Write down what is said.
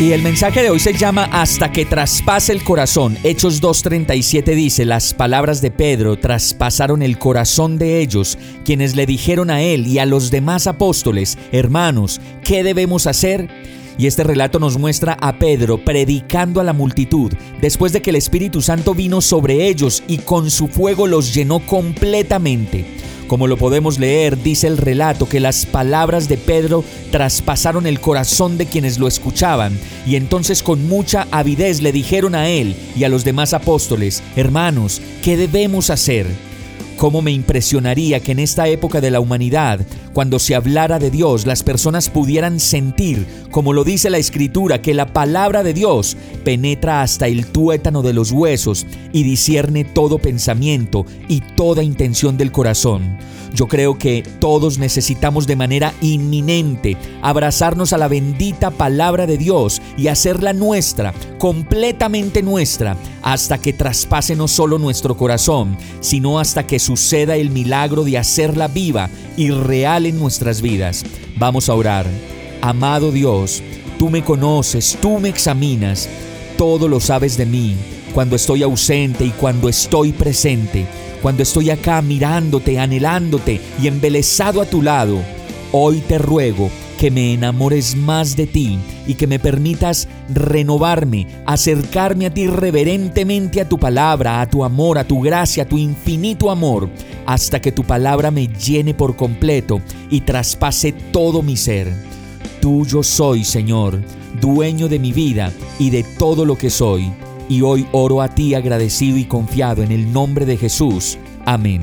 Y el mensaje de hoy se llama Hasta que traspase el corazón. Hechos 2.37 dice, las palabras de Pedro traspasaron el corazón de ellos, quienes le dijeron a él y a los demás apóstoles, hermanos, ¿qué debemos hacer? Y este relato nos muestra a Pedro predicando a la multitud después de que el Espíritu Santo vino sobre ellos y con su fuego los llenó completamente. Como lo podemos leer, dice el relato que las palabras de Pedro traspasaron el corazón de quienes lo escuchaban, y entonces con mucha avidez le dijeron a él y a los demás apóstoles, hermanos, ¿qué debemos hacer? ¿Cómo me impresionaría que en esta época de la humanidad, cuando se hablara de Dios, las personas pudieran sentir, como lo dice la Escritura, que la palabra de Dios penetra hasta el tuétano de los huesos y discierne todo pensamiento y toda intención del corazón? Yo creo que todos necesitamos de manera inminente abrazarnos a la bendita palabra de Dios y hacerla nuestra, completamente nuestra, hasta que traspase no solo nuestro corazón, sino hasta que suceda el milagro de hacerla viva y real en nuestras vidas. Vamos a orar. Amado Dios, tú me conoces, tú me examinas, todo lo sabes de mí, cuando estoy ausente y cuando estoy presente cuando estoy acá mirándote, anhelándote y embelesado a tu lado, hoy te ruego que me enamores más de ti y que me permitas renovarme, acercarme a ti reverentemente a tu palabra, a tu amor, a tu gracia, a tu infinito amor, hasta que tu palabra me llene por completo y traspase todo mi ser. Tuyo soy, Señor, dueño de mi vida y de todo lo que soy y hoy oro a ti agradecido y confiado en el nombre de Jesús. Amén.